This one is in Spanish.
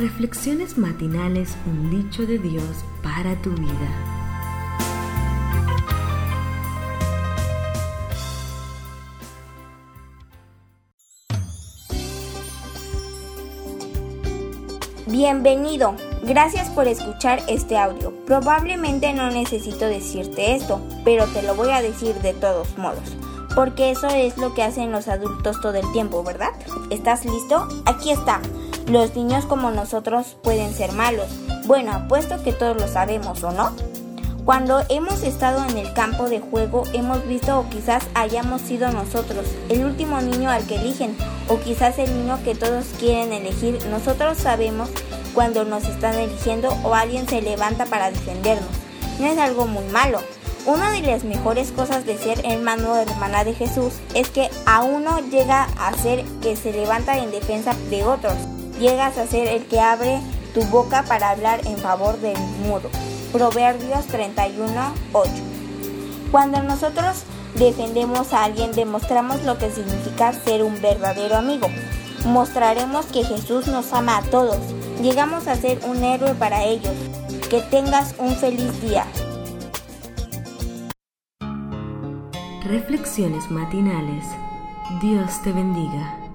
Reflexiones matinales, un dicho de Dios para tu vida. Bienvenido. Gracias por escuchar este audio. Probablemente no necesito decirte esto, pero te lo voy a decir de todos modos. Porque eso es lo que hacen los adultos todo el tiempo, ¿verdad? ¿Estás listo? Aquí está. Los niños como nosotros pueden ser malos. Bueno, apuesto que todos lo sabemos, ¿o no? Cuando hemos estado en el campo de juego hemos visto o quizás hayamos sido nosotros, el último niño al que eligen, o quizás el niño que todos quieren elegir. Nosotros sabemos cuando nos están eligiendo o alguien se levanta para defendernos. No es algo muy malo. Una de las mejores cosas de ser hermano o hermana de Jesús es que a uno llega a ser que se levanta en defensa de otros llegas a ser el que abre tu boca para hablar en favor del mudo. Proverbios 31, 8. Cuando nosotros defendemos a alguien, demostramos lo que significa ser un verdadero amigo. Mostraremos que Jesús nos ama a todos. Llegamos a ser un héroe para ellos. Que tengas un feliz día. Reflexiones matinales. Dios te bendiga.